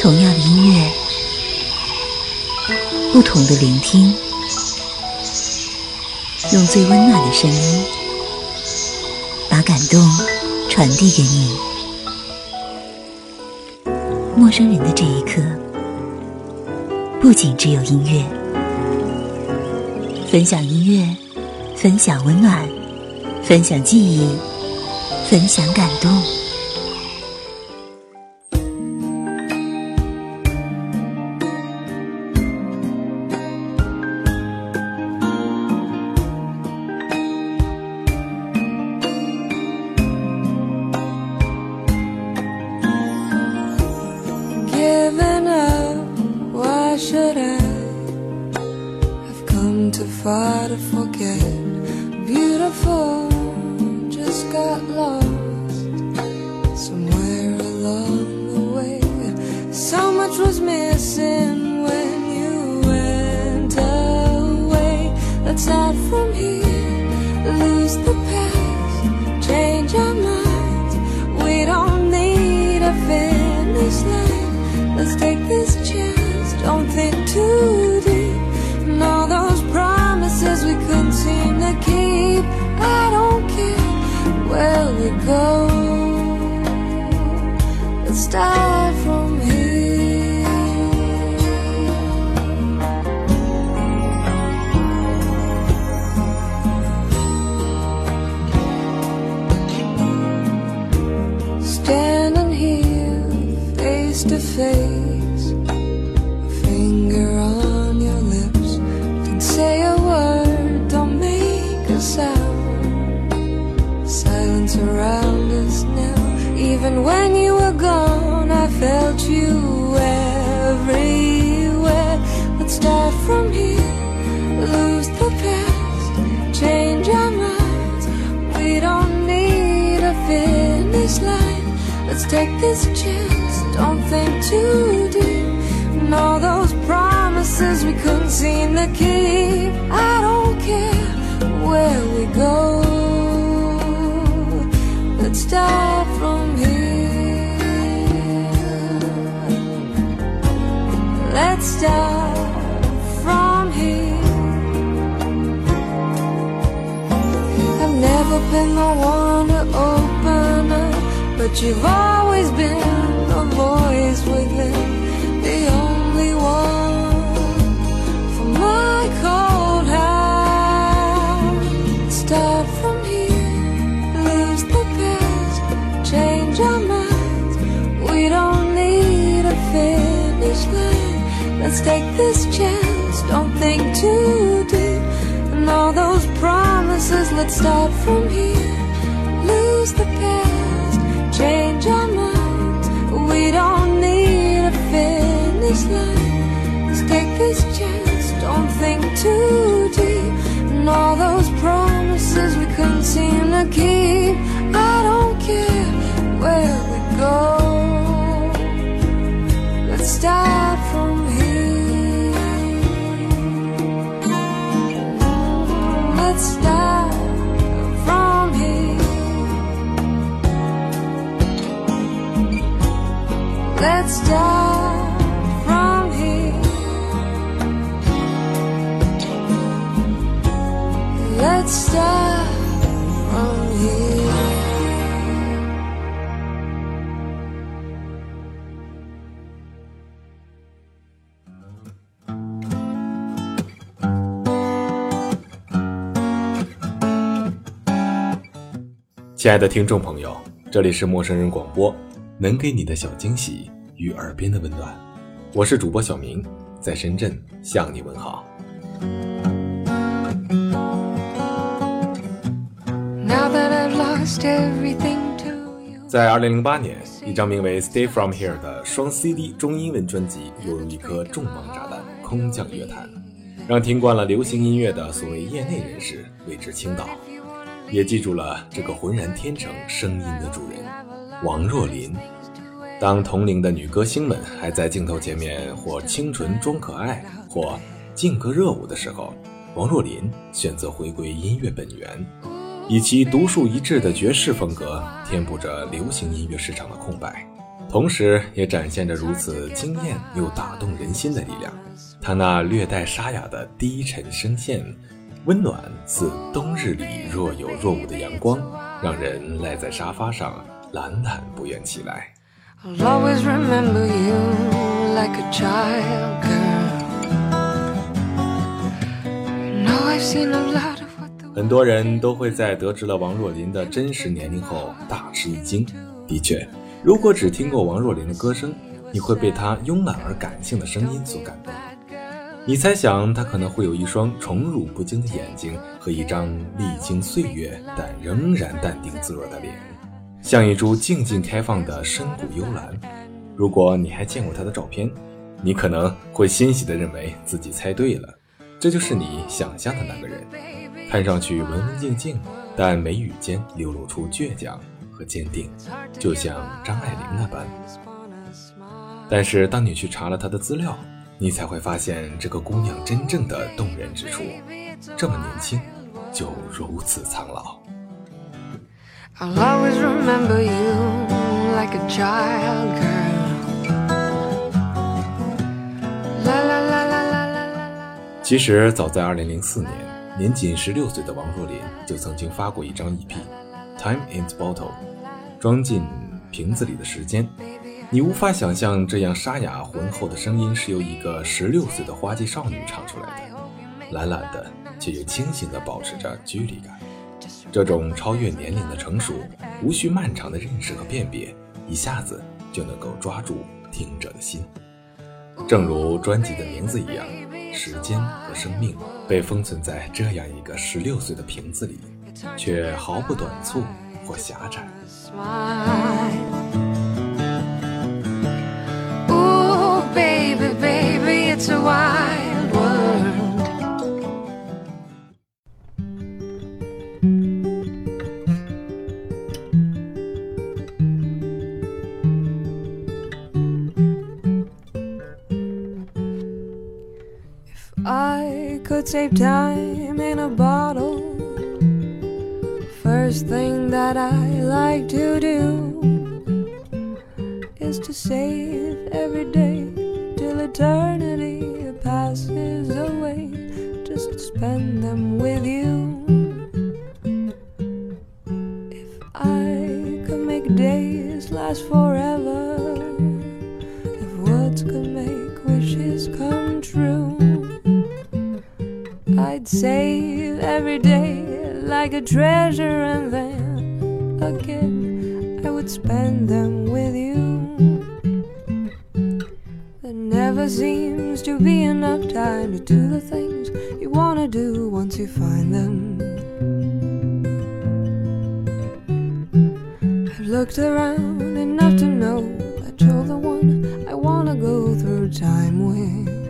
同样的音乐，不同的聆听，用最温暖的声音，把感动传递给你。陌生人的这一刻，不仅只有音乐，分享音乐，分享温暖，分享记忆，分享感动。go. Let's start from here. Standing here face to face take this chance, don't think too deep. And all those promises we couldn't seem to keep. I don't care where we go. Let's start from here. Let's start from here. I've never been the one to open up, but you've always always been a voice within, the only one for my cold heart. Start from here, lose the past, change our minds. We don't need a finish line. Let's take this chance, don't think too deep. And all those promises, let's start from here, lose the past, minds we don't need a finish line. Let's take this chance, don't think too deep. And all those promises we couldn't seem to keep. I don't care where we Let's start from here. Let's start from here. 亲爱的听众朋友，这里是陌生人广播。能给你的小惊喜与耳边的温暖，我是主播小明，在深圳向你问好。在二零零八年，一张名为《Stay From Here》的双 CD 中英文专辑，犹如一颗重磅炸弹空降乐坛，让听惯了流行音乐的所谓业内人士为之倾倒，也记住了这个浑然天成声音的主人。王若琳，当同龄的女歌星们还在镜头前面或清纯装可爱，或劲歌热舞的时候，王若琳选择回归音乐本源，以其独树一帜的爵士风格填补着流行音乐市场的空白，同时也展现着如此惊艳又打动人心的力量。她那略带沙哑的低沉声线，温暖似冬日里若有若无的阳光，让人赖在沙发上懒懒不愿起来。I'll always remember you like a child girl. No, I've seen a lot 很多人都会在得知了王若琳的真实年龄后大吃一惊。的确，如果只听过王若琳的歌声，你会被她慵懒而感性的声音所感动。你猜想她可能会有一双宠辱不惊的眼睛和一张历经岁月但仍然淡定自若的脸，像一株静静开放的深谷幽兰。如果你还见过她的照片，你可能会欣喜地认为自己猜对了，这就是你想象的那个人。看上去文文静静，但眉宇间流露出倔强和坚定，就像张爱玲那般。但是当你去查了她的资料，你才会发现这个姑娘真正的动人之处：这么年轻，就如此苍老。I'll always remember you like a child girl. La la la la la la la 其实早在2004年，年仅16岁的王若琳就曾经发过一张 EP，《Time in the Bottle》，装进瓶子里的时间。你无法想象这样沙哑浑厚的声音是由一个16岁的花季少女唱出来的，懒懒的却又清醒的保持着距离感。这种超越年龄的成熟，无需漫长的认识和辨别，一下子就能够抓住听者的心。正如专辑的名字一样，时间和生命被封存在这样一个十六岁的瓶子里，却毫不短促或狭窄。Could save time in a bottle. First thing that I like to do is to save every day I'd save every day like a treasure and then again I would spend them with you. There never seems to be enough time to do the things you wanna do once you find them. I've looked around enough to know that you're the one I wanna go through time with.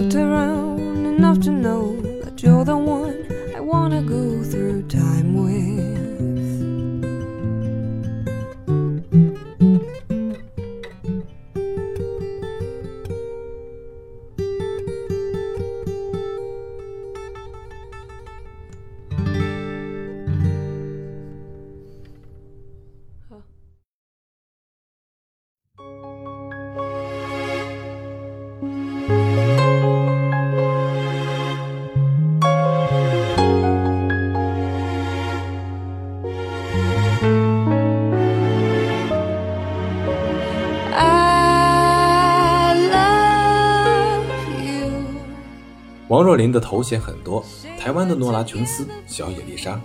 looked around enough to know that you're the one I wanna go through time with. 若琳的头衔很多，台湾的诺拉琼斯、小野丽莎，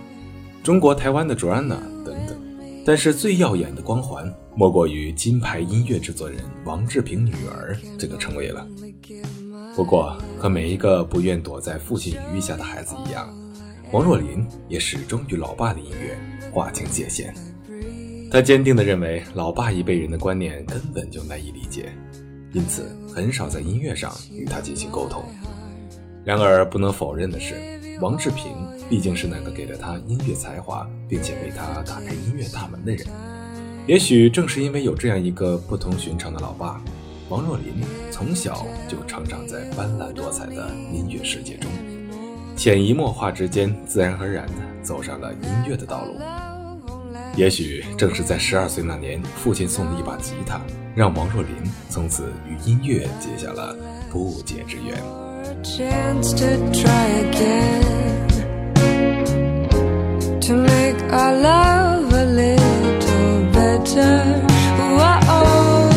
中国台湾的 Joanna 等等。但是最耀眼的光环，莫过于金牌音乐制作人王志平女儿这个称谓了。不过，和每一个不愿躲在父亲羽翼下的孩子一样，王若琳也始终与老爸的音乐划清界限。他坚定地认为，老爸一辈人的观念根本就难以理解，因此很少在音乐上与他进行沟通。然而，不能否认的是，王志平毕竟是那个给了他音乐才华，并且为他打开音乐大门的人。也许正是因为有这样一个不同寻常的老爸，王若琳从小就成长在斑斓多彩的音乐世界中，潜移默化之间，自然而然地走上了音乐的道路。也许正是在十二岁那年，父亲送的一把吉他，让王若琳从此与音乐结下了不解之缘。A chance to try again to make our love a little better. Whoa,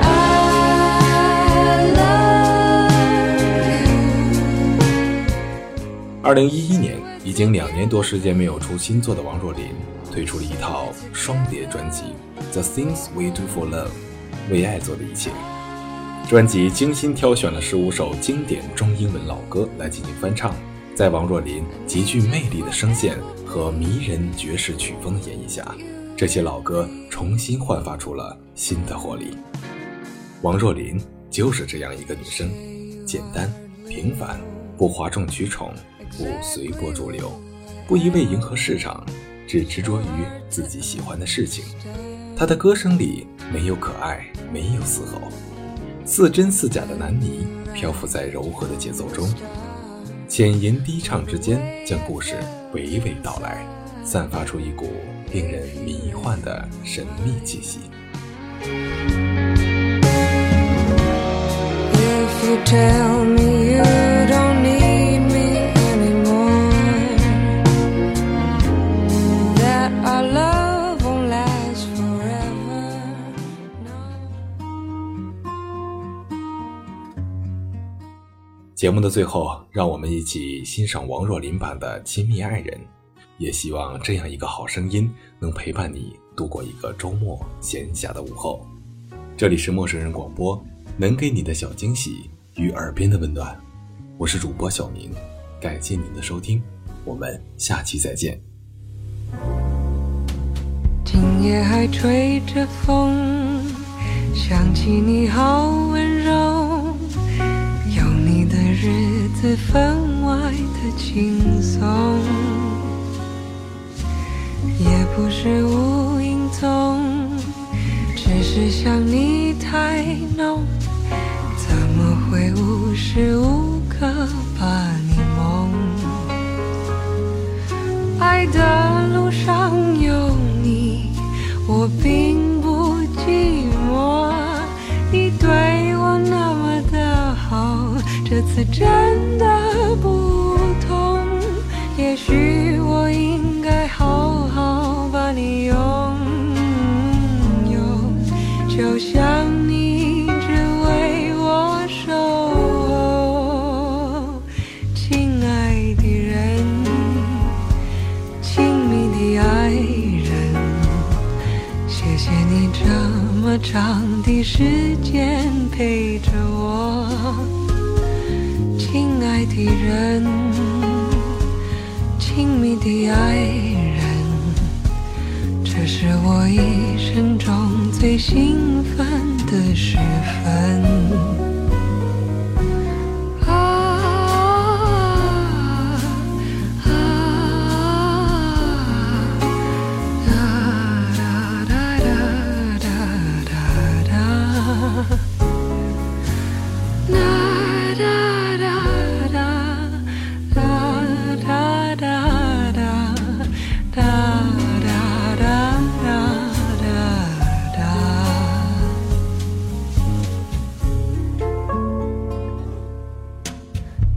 I love you. 二零一一年，已经两年多时间没有出新作的王若琳，推出了一套双碟专辑《The Things We Do for Love》，为爱做的一切。专辑精心挑选了十五首经典中英文老歌来进行翻唱，在王若琳极具魅力的声线和迷人爵士曲风的演绎下，这些老歌重新焕发出了新的活力。王若琳就是这样一个女生，简单平凡，不哗众取宠，不随波逐流，不一味迎合市场，只执着于自己喜欢的事情。她的歌声里没有可爱，没有嘶吼。似真似假的南泥漂浮在柔和的节奏中，浅吟低唱之间，将故事娓娓道来，散发出一股令人迷幻的神秘气息。If you tell me you 节目的最后，让我们一起欣赏王若琳版的《亲密爱人》，也希望这样一个好声音能陪伴你度过一个周末闲暇的午后。这里是陌生人广播，能给你的小惊喜与耳边的温暖。我是主播小明，感谢您的收听，我们下期再见。今夜还吹着风，想起你好温柔，日子分外的轻松，也不是无影踪，只是想你太浓，怎么会无时无刻把你梦？爱的次真的不同。也许我应该好好把你拥有，就像你一直为我守候，亲爱的人。亲密的爱人，谢谢你这么长的时间陪的人，亲密的爱人，这是我一生中最兴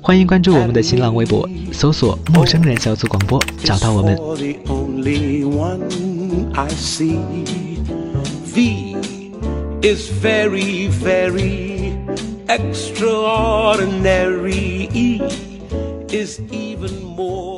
欢迎关注我们的新浪微博，搜索“陌生人小组广播”，找到我们。The is extraordinary. E is even more